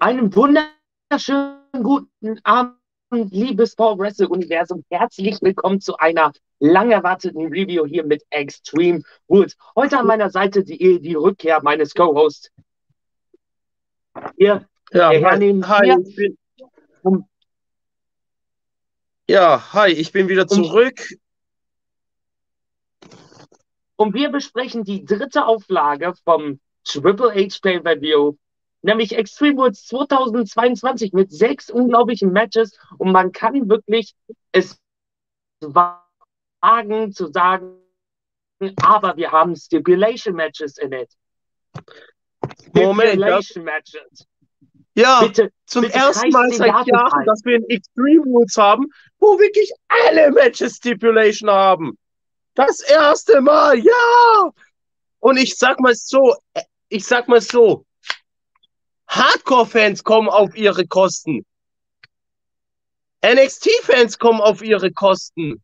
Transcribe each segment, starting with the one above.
Einen wunderschönen guten Abend, liebes Power Wrestle Universum. Herzlich willkommen zu einer lang erwarteten Review hier mit Extreme Rules. Heute an meiner Seite die, die Rückkehr meines Co-Hosts. Hier, ja, hi, hi, ich bin, ja, hi, ich bin wieder zurück. Und wir besprechen die dritte Auflage vom Triple H Pay-Per-View nämlich Extreme Rules 2022 mit sechs unglaublichen Matches und man kann wirklich es wagen zu sagen, aber wir haben Stipulation Matches in it. Moment, Stipulation Matches. Ja, bitte, zum bitte ersten Mal seit Jahren, dass wir ein Extreme Rules haben, wo wirklich alle Matches Stipulation haben. Das erste Mal, ja! Und ich sag mal so, ich sag mal so, Hardcore-Fans kommen auf ihre Kosten. NXT-Fans kommen auf ihre Kosten.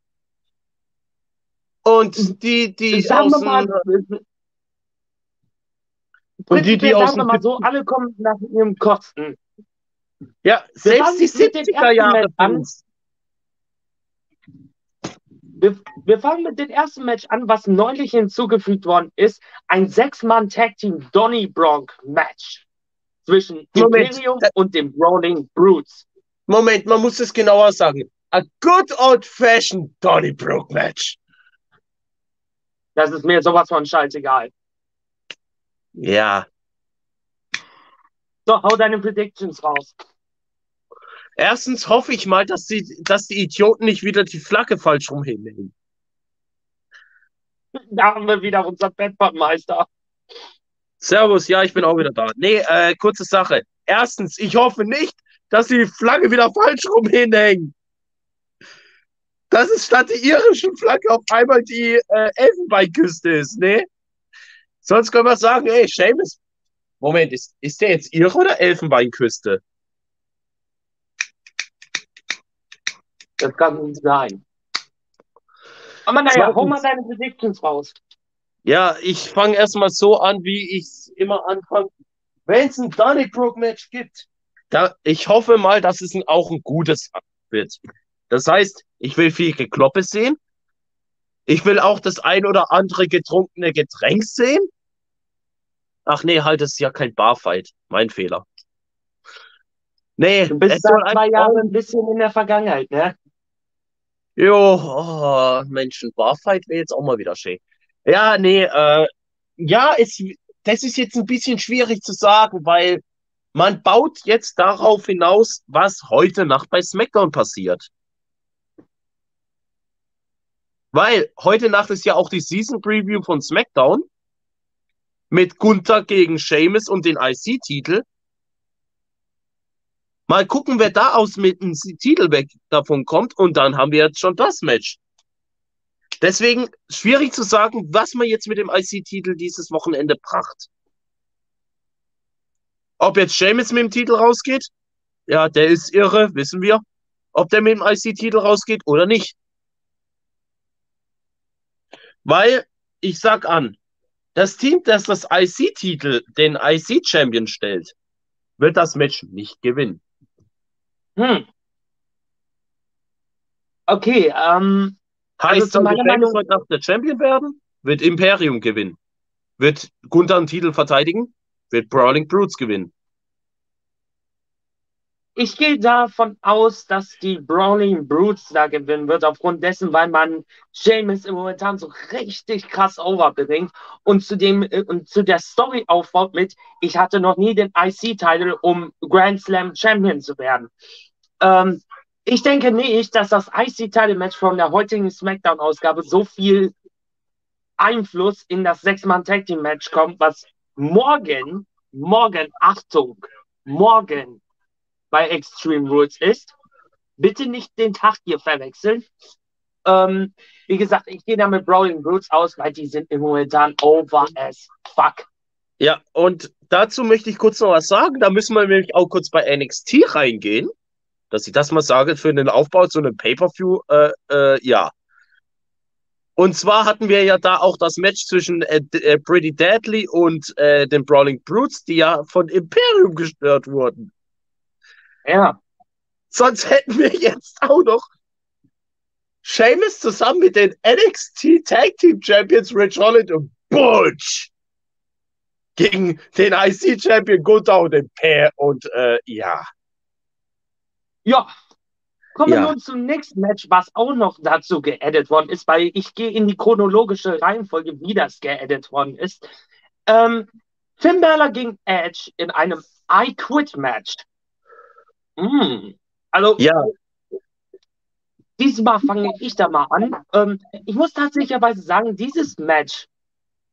Und die, die sagen aus mal, und die, die aus sagen wir mal so, alle kommen nach ihren Kosten. Ja, selbst die 70er Jahre Fans. Wir, wir, fangen mit dem ersten Match an, was neulich hinzugefügt worden ist. Ein Sechs-Mann-Tag-Team Donny Bronk Match zwischen Moment. Imperium und dem Rolling Brutes. Moment, man muss es genauer sagen. A good old-fashioned Donnybrook Match. Das ist mir sowas von scheißegal. Ja. So, hau deine Predictions raus. Erstens hoffe ich mal, dass die, dass die Idioten nicht wieder die Flagge falsch rumhängen. Da haben wir wieder unser Bettbackmeister. Servus, ja, ich bin auch wieder da. Nee, äh, kurze Sache. Erstens, ich hoffe nicht, dass die Flagge wieder falsch rum hinhängen. Dass es statt der irischen Flagge auf einmal die äh, Elfenbeinküste ist, ne? Sonst können wir sagen, ey, Seamus. Moment, ist, ist der jetzt ihre oder Elfenbeinküste? Das kann nicht sein. Aber naja, hol mal deine Predictions raus. Ja, ich fange erstmal so an, wie ich immer anfange. Wenn es ein Donnybrook-Match gibt, da, ich hoffe mal, dass es ein, auch ein gutes wird. Das heißt, ich will viel Gekloppe sehen. Ich will auch das ein oder andere getrunkene Getränk sehen. Ach nee, halt, das ist ja kein Barfight. Mein Fehler. Nee, du bist seit zwei Jahren ein bisschen in der Vergangenheit, ne? Jo, oh, Mensch, ein Barfight wäre jetzt auch mal wieder schön. Ja, nee, äh, ja, es, das ist jetzt ein bisschen schwierig zu sagen, weil man baut jetzt darauf hinaus, was heute Nacht bei SmackDown passiert. Weil heute Nacht ist ja auch die Season Preview von SmackDown mit Gunther gegen Sheamus und den IC-Titel. Mal gucken, wer da aus mit dem Titel weg davon kommt und dann haben wir jetzt schon das Match. Deswegen schwierig zu sagen, was man jetzt mit dem IC-Titel dieses Wochenende bracht. Ob jetzt Sheamus mit dem Titel rausgeht, ja, der ist irre, wissen wir. Ob der mit dem IC-Titel rausgeht oder nicht. Weil, ich sag an, das Team, das das IC-Titel, den IC-Champion stellt, wird das Match nicht gewinnen. Hm. Okay, ähm, Heißt, also sollte Meinung heute Nacht der Champion werden, wird Imperium gewinnen. Wird Gunther einen Titel verteidigen, wird Brawling Brutes gewinnen. Ich gehe davon aus, dass die Brawling Brutes da gewinnen wird, aufgrund dessen, weil man James im Momentan so richtig krass overbringt und zu dem äh, und zu der Story aufbaut mit, ich hatte noch nie den IC-Titel, um Grand Slam Champion zu werden. Ähm, ich denke nicht, dass das IC-Title-Match von der heutigen SmackDown-Ausgabe so viel Einfluss in das Sechs-Mann-Tag-Team-Match kommt, was morgen, morgen, Achtung, morgen bei Extreme Rules ist. Bitte nicht den Tag hier verwechseln. Ähm, wie gesagt, ich gehe da mit Brawling Brutes aus, weil die sind im Moment dann over as fuck. Ja, und dazu möchte ich kurz noch was sagen. Da müssen wir nämlich auch kurz bei NXT reingehen dass ich das mal sage, für den Aufbau zu einem Pay-Per-View, äh, äh, ja. Und zwar hatten wir ja da auch das Match zwischen äh, äh, Pretty Deadly und äh, den Brawling Brutes, die ja von Imperium gestört wurden. Ja. Sonst hätten wir jetzt auch noch Seamus zusammen mit den NXT Tag Team Champions Rich Holland und Butch gegen den IC Champion Gunther und den Pair und äh, ja. Ja. Kommen wir Ja. nun zum nächsten Match, was auch noch dazu geaddet worden ist, weil ich gehe in die chronologische Reihenfolge, wie das geaddet worden ist. Ähm, Finn Balor gegen Edge in einem I Quit Match. Mm. Also, Ja, Diesmal fange ich da mal an. Ähm, ich muss tatsächlicherweise sagen, dieses Match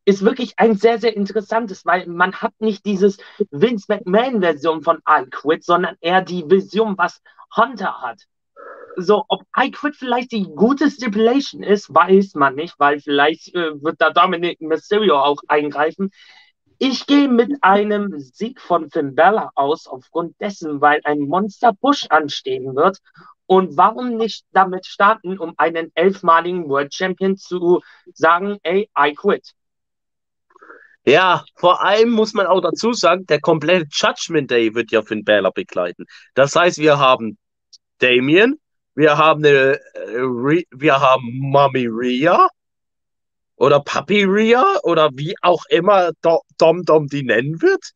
ist wirklich ein sehr, sehr interessantes, weil man hat nicht dieses Vince McMahon-Version von I Quit, sondern eher die Vision, was Hunter hat. So, ob I Quit vielleicht die gute Stipulation ist, weiß man nicht, weil vielleicht äh, wird da Dominic Mysterio auch eingreifen. Ich gehe mit einem Sieg von Finn Balor aus, aufgrund dessen, weil ein Monster Push anstehen wird. Und warum nicht damit starten, um einen elfmaligen World Champion zu sagen, ey, I quit. Ja, vor allem muss man auch dazu sagen, der komplette Judgment Day wird ja Finn Balor begleiten. Das heißt, wir haben Damien, wir haben eine, äh, wir haben Mommy Rhea oder Papi Rhea oder wie auch immer Do Dom Dom die nennen wird.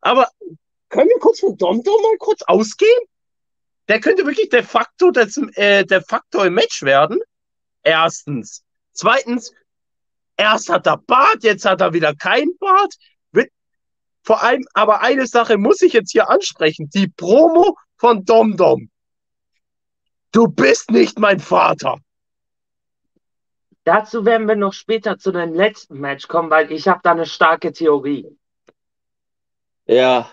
Aber können wir kurz von Dom Dom mal kurz ausgehen? Der könnte wirklich de facto, das, äh, de facto im Match werden. Erstens. Zweitens, erst hat er Bart, jetzt hat er wieder kein Bart. Vor allem, aber eine Sache muss ich jetzt hier ansprechen. Die Promo von Dom Dom. Du bist nicht mein Vater. Dazu werden wir noch später zu dem letzten Match kommen, weil ich habe da eine starke Theorie. Ja,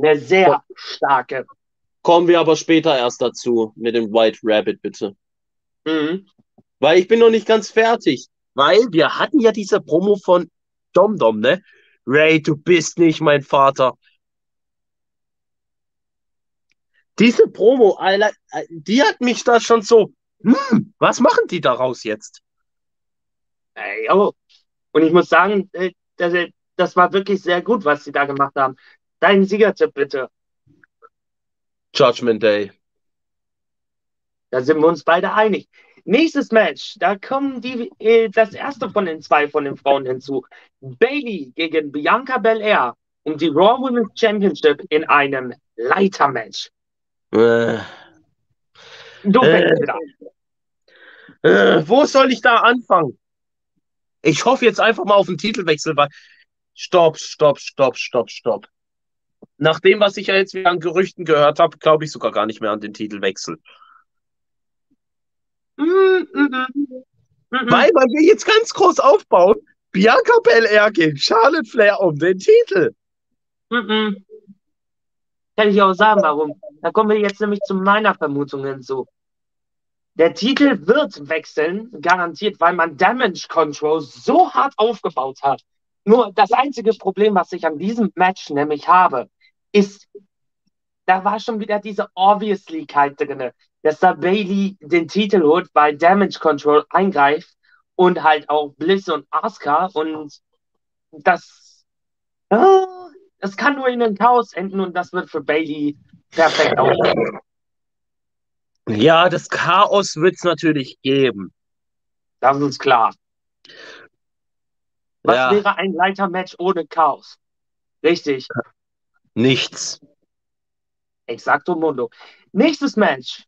Eine sehr starke. kommen wir aber später erst dazu mit dem White Rabbit, bitte. Mhm. Weil ich bin noch nicht ganz fertig. Weil wir hatten ja diese Promo von Dom Dom, ne? Ray, du bist nicht mein Vater. Diese Promo, Alter, die hat mich da schon so, hm, was machen die daraus jetzt? Ey, oh. Und ich muss sagen, äh, das, das war wirklich sehr gut, was sie da gemacht haben. Dein Siegertipp bitte. Judgment Day. Da sind wir uns beide einig. Nächstes Match, da kommen die, äh, das erste von den zwei von den Frauen hinzu. Bailey gegen Bianca Belair um die Raw Women's Championship in einem Leitermatch. Äh, Du Äh. fängst wieder an. äh, wo soll ich da anfangen? Ich hoffe jetzt einfach mal auf einen Titelwechsel, weil. Stopp, stopp, stopp, stopp, stopp. Nach dem, was ich ja jetzt wieder an Gerüchten gehört habe, glaube ich sogar gar nicht mehr an den Titelwechsel. Mm, mm, mm. Mm, mm. Weil man will jetzt ganz groß aufbauen. Bianca Belair gegen Charlotte Flair um den Titel. Mhm. Kann ich auch sagen, warum. Da kommen wir jetzt nämlich zu meiner Vermutung hinzu. Der Titel wird wechseln, garantiert, weil man Damage Control so hart aufgebaut hat. Nur das einzige Problem, was ich an diesem Match nämlich habe, ist, da war schon wieder diese Obviouslykeit drin, dass da Bailey den Titel holt, weil Damage Control eingreift und halt auch Bliss und Asuka und das, ah, das kann nur in den Chaos enden und das wird für Bailey perfekt aussehen. Ja, das Chaos wird es natürlich geben. Das ist klar. Was Ja. wäre ein Leitermatch ohne Chaos? Richtig, Nichts. exacto mundo. Nächstes Match.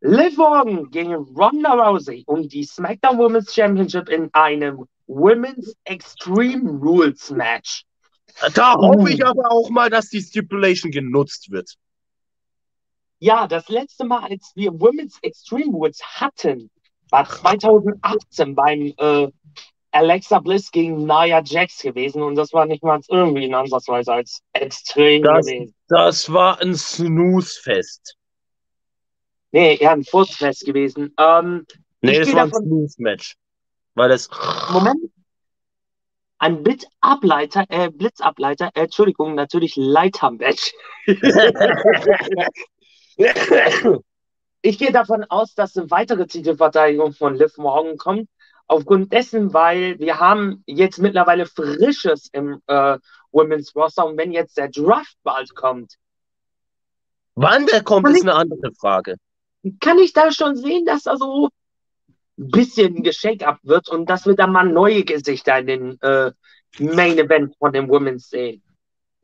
Liv Morgan gegen Ronda Rousey um die SmackDown Women's Championship in einem Women's Extreme Rules Match. Da Uh. hoffe ich aber auch mal, dass die Stipulation genutzt wird. Ja, das letzte Mal, als wir Women's Extreme Rules hatten, war 2018 beim äh, Alexa Bliss gegen Nia Jax gewesen und das war nicht mal irgendwie in Ansatzweise als extrem Das- gewesen. Das war ein Snooze-Fest. Nee, eher ein Furzfest gewesen. Ähm, Nee, das war ein Snooze-Match. Weil das. Moment. Ein Blitzableiter, äh, Blitzableiter, äh, Entschuldigung, natürlich Leitermatch. Ich gehe davon aus, dass eine weitere Titelverteidigung von Liv Morgan kommt. Aufgrund dessen, weil wir haben jetzt mittlerweile Frisches im äh, Women's Roster und wenn jetzt der Draft bald kommt, Wann der kommt, ist eine andere Frage. Kann ich da schon sehen, dass da so ein bisschen geschenkt wird und dass wir da mal neue Gesichter in den äh, Main Event von den Women's sehen?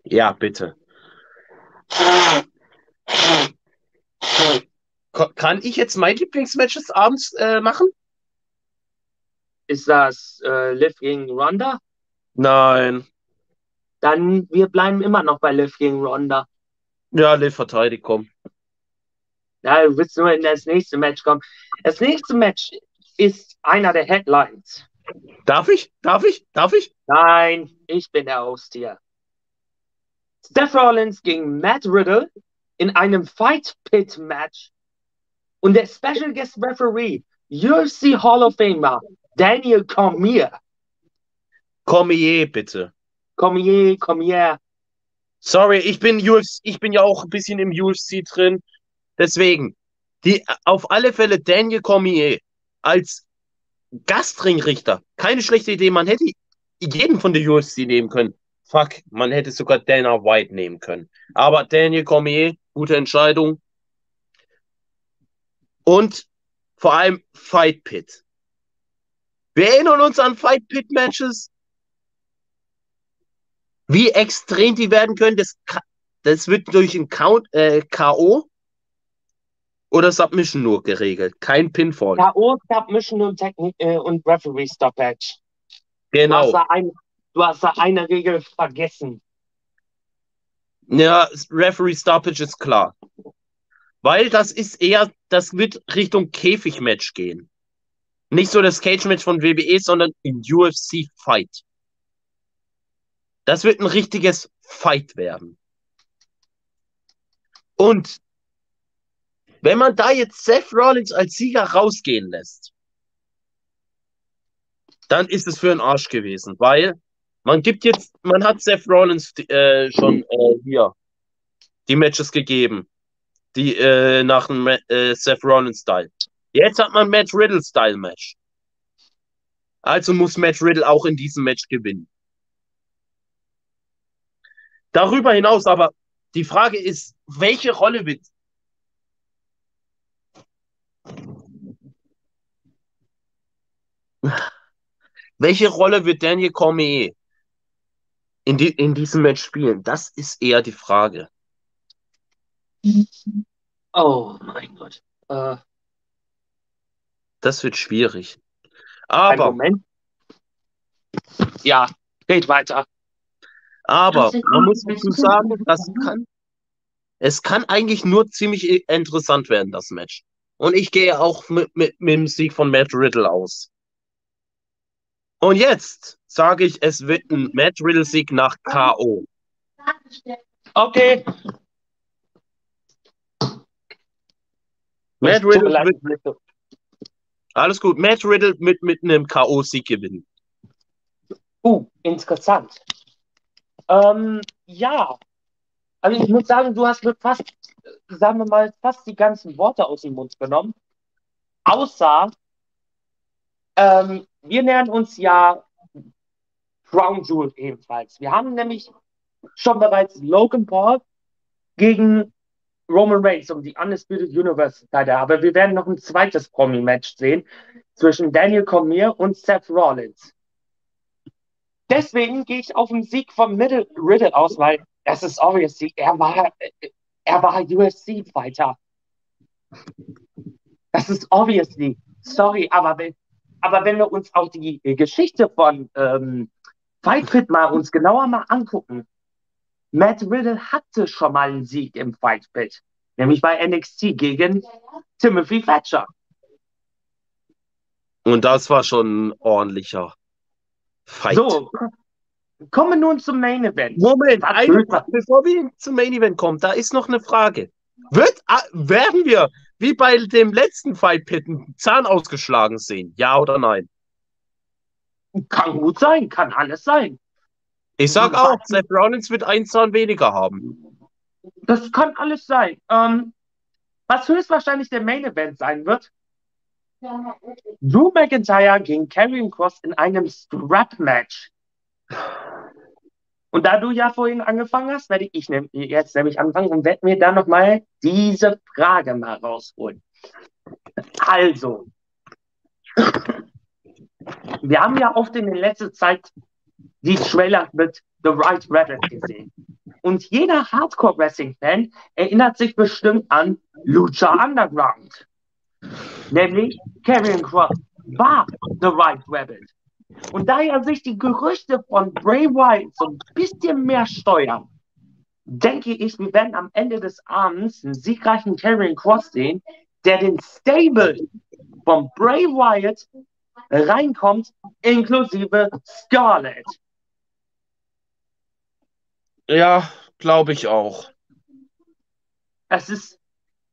Ja, bitte. Kann ich jetzt mein Lieblingsmatch des Abends äh, machen? Ist das äh, Liv gegen Ronda? Nein. Dann wir bleiben immer noch bei Liv gegen Ronda. Ja, Liv verteidigt, komm. Ja, du willst nur in das nächste Match kommen. Das nächste Match ist einer der Headlines. Darf ich? Darf ich? Darf ich? Nein, ich bin der Host hier. Seth Rollins gegen Matt Riddle in einem Fight Pit Match und der Special Guest Referee, UFC Hall of Famer Daniel Cormier. Cormier, bitte. Cormier, Cormier. Sorry, ich bin UFC, ich bin ja auch ein bisschen im UFC drin. Deswegen, die, auf alle Fälle Daniel Cormier als Gastringrichter. Keine schlechte Idee. Man hätte jeden von der UFC nehmen können. Fuck, man hätte sogar Dana White nehmen können. Aber Daniel Cormier, gute Entscheidung. Und vor allem Fight Pit. Wir erinnern uns an Fight Pit Matches. Wie extrem die werden können, das, das wird durch ein Count, äh, K.O. oder Submission nur geregelt. Kein Pinfall. K.O. Submission und, Technik, äh, und Referee Stoppage. Du, hast Genau. ein, du hast da eine Regel vergessen. Ja, Referee Stoppage ist klar. Weil das ist eher, das wird Richtung Käfigmatch gehen. Nicht so das Cage-Match von WWE, sondern ein UFC-Fight. Das wird ein richtiges Fight werden. Und wenn man da jetzt Seth Rollins als Sieger rausgehen lässt, dann ist es für einen Arsch gewesen, weil man gibt jetzt, man hat Seth Rollins äh, schon äh, hier die Matches gegeben, die äh, nach dem äh, Seth Rollins Style. Jetzt hat man Matt Riddle Style Match. Also muss Matt Riddle auch in diesem Match gewinnen. Darüber hinaus aber die Frage ist, welche Rolle wird welche Rolle wird Daniel Cormier in, die, in diesem Match spielen? Das ist eher die Frage. Oh mein Gott. Äh, Das wird schwierig. Aber, Moment. Ja, geht weiter. aber man muss dazu sagen, das kann, es kann eigentlich nur ziemlich interessant werden, das Match. Und ich gehe auch mit, mit, mit dem Sieg von Matt Riddle aus. Und jetzt sage ich, es wird ein Matt Riddle-Sieg nach K.O. Okay. Matt Riddle wird, alles gut, Matt Riddle mit, mit einem K.O.-Sieg gewinnen. Uh, interessant. Ähm, ja. Also ich muss sagen, du hast mir fast, sagen wir mal, fast die ganzen Worte aus dem Mund genommen. Außer, ähm, wir nähern uns ja Crown Jewel ebenfalls. Wir haben nämlich schon bereits Logan Paul gegen Roman Reigns um die Undisputed Universe Title. Aber wir werden noch ein zweites Promi-Match sehen zwischen Daniel Cormier und Seth Rollins. Deswegen gehe ich auf den Sieg von Middle Riddle aus, weil das ist obviously, er war, er war UFC-Fighter. Das ist obviously. Sorry, aber wenn, aber wenn wir uns auch die Geschichte von ähm, Fight Pit mal uns genauer mal angucken, Matt Riddle hatte schon mal einen Sieg im Fight Pit, nämlich bei NXT gegen Timothy Thatcher. Und das war schon ein ordentlicher Fight. So, kommen wir nun zum Main Event. Moment, eine, bevor wir zum Main Event kommen, da ist noch eine Frage. Wird, ah, werden wir, wie bei dem letzten Fight Pit, einen Zahn ausgeschlagen sehen? Ja oder nein? Kann gut sein, kann alles sein. Ich sag auch, Seth Rollins wird einen Zahn weniger haben. Das kann alles sein. Ähm, was höchstwahrscheinlich der Main Event sein wird, Drew McIntyre gegen Karrion Cross in einem Strap-Match. Und da du ja vorhin angefangen hast, werde ich jetzt nämlich anfangen und werde mir dann nochmal diese Frage mal rausholen. Also, wir haben ja oft in der letzten Zeit die Trailer mit The Right Rabbit gesehen. Und jeder Hardcore-Wrestling-Fan erinnert sich bestimmt an Lucha Underground. Nämlich Kevin Cross war The Right Rabbit. Und da ja sich die Gerüchte von Bray Wyatt so ein bisschen mehr steuern, denke ich, wir werden am Ende des Abends einen siegreichen Kevin Cross sehen, der den Stable von Bray Wyatt reinkommt, inklusive Scarlett. Ja, glaube ich auch. Das ist,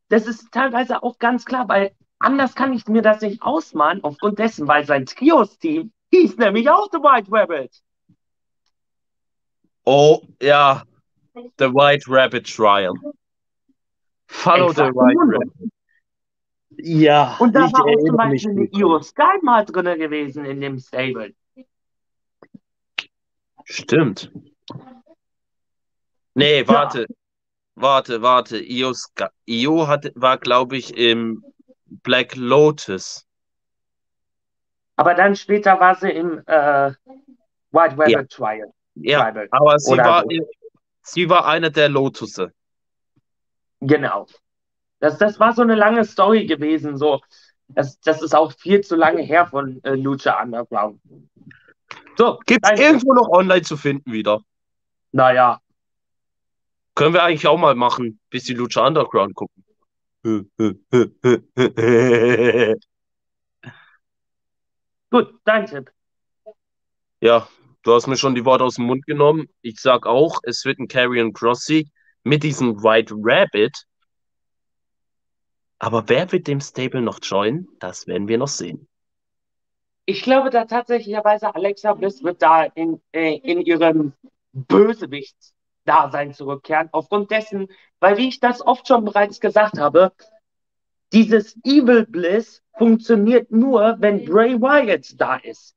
das ist teilweise auch ganz klar, weil anders kann ich mir das nicht ausmalen, aufgrund dessen, weil sein Trios-Team hieß nämlich auch The White Rabbit. Oh, ja. The White Rabbit Trial. Follow Exakt. the White Rabbit. Ja. Und da war auch zum Beispiel eine Io Sky mal drin gewesen in dem Stable. Stimmt. Nee, warte. Ja. Warte, warte. Io, Io hat, war, glaube ich, im Black Lotus. Aber dann später war sie im äh, White Rabbit ja. Trial. Ja, aber sie war, so. sie war eine der Lotusse. Genau. Das, das war so eine lange Story gewesen. So. Das, das ist auch viel zu lange her von äh, Lucha Underground. So, Gibt es irgendwo noch online zu finden wieder? Naja. Können wir eigentlich auch mal machen, bis die Lucha Underground gucken. Gut, dein Tipp. Ja, du hast mir schon die Worte aus dem Mund genommen. Ich sag auch, es wird ein Carrion Crossy mit diesem White Rabbit. Aber wer wird dem Stable noch joinen? Das werden wir noch sehen. Ich glaube da tatsächlicherweise, Alexa Bliss wird da in, äh, in ihrem Bösewichts-Dasein zurückkehren. Aufgrund dessen, weil wie ich das oft schon bereits gesagt habe, dieses Evil Bliss funktioniert nur, wenn Bray Wyatt da ist.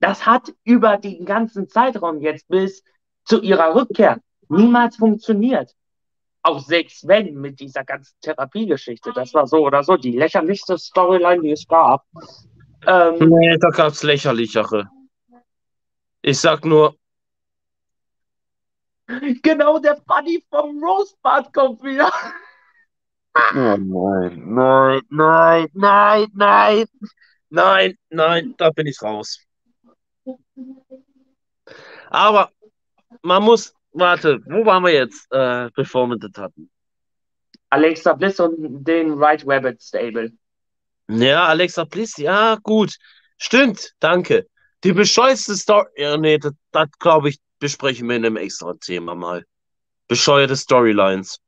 Das hat über den ganzen Zeitraum jetzt bis zu ihrer Rückkehr niemals funktioniert. Auch selbst wenn mit dieser ganzen Therapiegeschichte, das war so oder so die lächerlichste Storyline, die es gab. Ähm, nee, da gab es lächerlichere. Ich sag nur. Genau, der Funny vom Rosebud kommt wieder. Oh nein, nein, nein, nein, nein, nein, nein, da bin ich raus. Aber man muss, warte, wo waren wir jetzt, äh, bevor wir das hatten? Alexa Bliss und den Right Rabbit Stable. Ja, Alexa Bliss, ja, gut. Stimmt, danke. Die bescheuerte Story, ja, nee, das, das glaube ich, besprechen wir in einem extra Thema mal. Bescheuerte Storylines.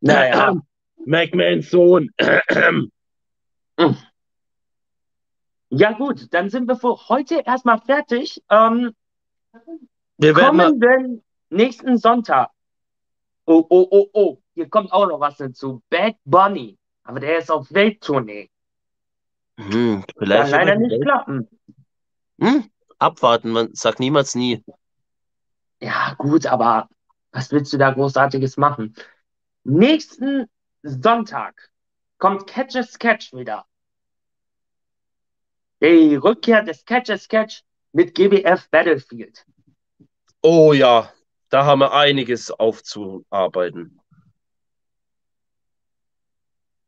Naja. McMahons Sohn. ja, gut, dann sind wir für heute erstmal fertig. Ähm, wir kommen denn nächsten Sonntag. Oh, oh, oh, oh, hier kommt auch noch was dazu. Bad Bunny. Aber der ist auf Welttournee. Hm, vielleicht Kann leider nicht Welt. klappen. Hm? Abwarten, man sagt niemals nie. Ja, gut, aber was willst du da Großartiges machen? Nächsten Sonntag kommt Catch a Sketch wieder. Die Rückkehr des Catch a Sketch mit GBF Battlefield. Oh ja, da haben wir einiges aufzuarbeiten.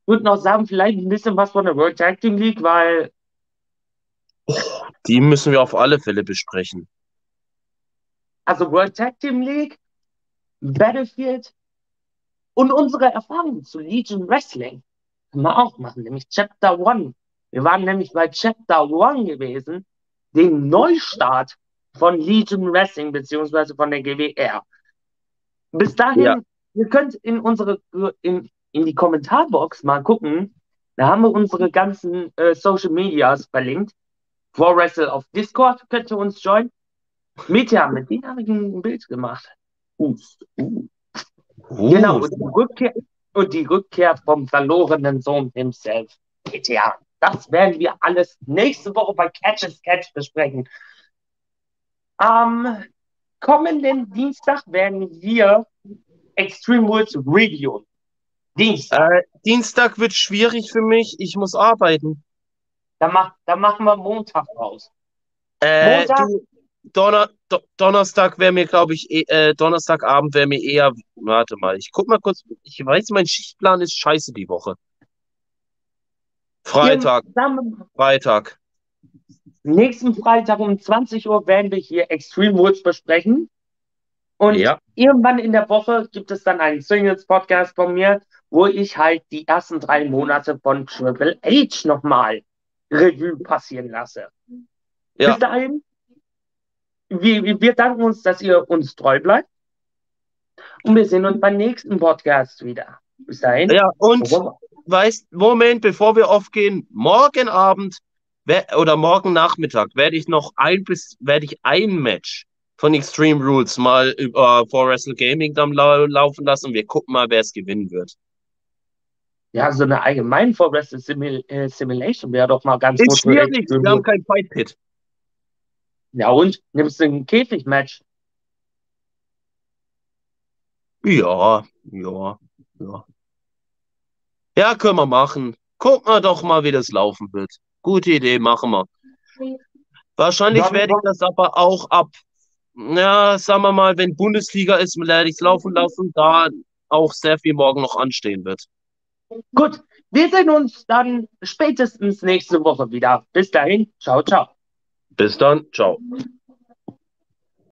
Ich würde noch sagen, vielleicht ein bisschen was von der World Tag Team League, weil. Oh, die müssen wir auf alle Fälle besprechen. Also World Tag Team League, Battlefield und unsere Erfahrungen zu Legion Wrestling können wir auch machen, nämlich Chapter One. Wir waren nämlich bei Chapter One gewesen, den Neustart von Legion Wrestling beziehungsweise von der GWR. Bis dahin, ja. ihr könnt in unsere in, in die Kommentarbox mal gucken. Da haben wir unsere ganzen äh, Social Medias verlinkt. For Wrestle auf Discord könnt ihr uns joinen. Meteor, mit denen habe ich ein Bild gemacht. Uh, uh. Oh. Genau, und die, Rückkehr, und die Rückkehr vom verlorenen Sohn himself. GTA. Das werden wir alles nächste Woche bei Catch a Sketch besprechen. Ähm, kommenden Dienstag werden wir Extreme Rules reviewen. Dienstag. Äh, Dienstag wird schwierig für mich. Ich muss arbeiten. Dann, mach, dann machen wir Montag raus. Äh, Montag? Du, Donner, Do Donnerstag wäre mir, glaube ich, eh, äh, Donnerstagabend wäre mir eher. Warte mal, ich guck mal kurz. Ich weiß, mein Schichtplan ist scheiße die Woche. Freitag. Freitag. Nächsten Freitag um 20 Uhr werden wir hier Extreme Rules besprechen. Und ja. irgendwann in der Woche gibt es dann einen Singles-Podcast von mir, wo ich halt die ersten drei Monate von Triple H nochmal Revue passieren lasse. Ja. Bis dahin, wir, wir danken uns, dass ihr uns treu bleibt. Und wir sehen uns beim nächsten Podcast wieder. Bis dahin. Ja, und weißt, Moment, bevor wir aufgehen, morgen Abend oder morgen Nachmittag werde ich noch ein bis werde ich ein Match von Extreme Rules mal über For Wrestle Gaming dann lau laufen lassen und wir gucken mal, wer es gewinnen wird. Ja, so eine allgemein For Wrestle äh, Simulation wäre doch mal ganz gut. Ist schwierig, wir haben kein Fight Pit. Ja und? Nimmst du ein Käfig-Match? Ja, ja, ja. Ja, können wir machen. Gucken wir doch mal, wie das laufen wird. Gute Idee, machen wir. Wahrscheinlich werde ich das aber auch ab ja, sagen wir mal, wenn Bundesliga ist, werde ich es laufen lassen, da auch sehr viel morgen noch anstehen wird. Gut, wir sehen uns dann spätestens nächste Woche wieder. Bis dahin, ciao, ciao. Bis dann, ciao.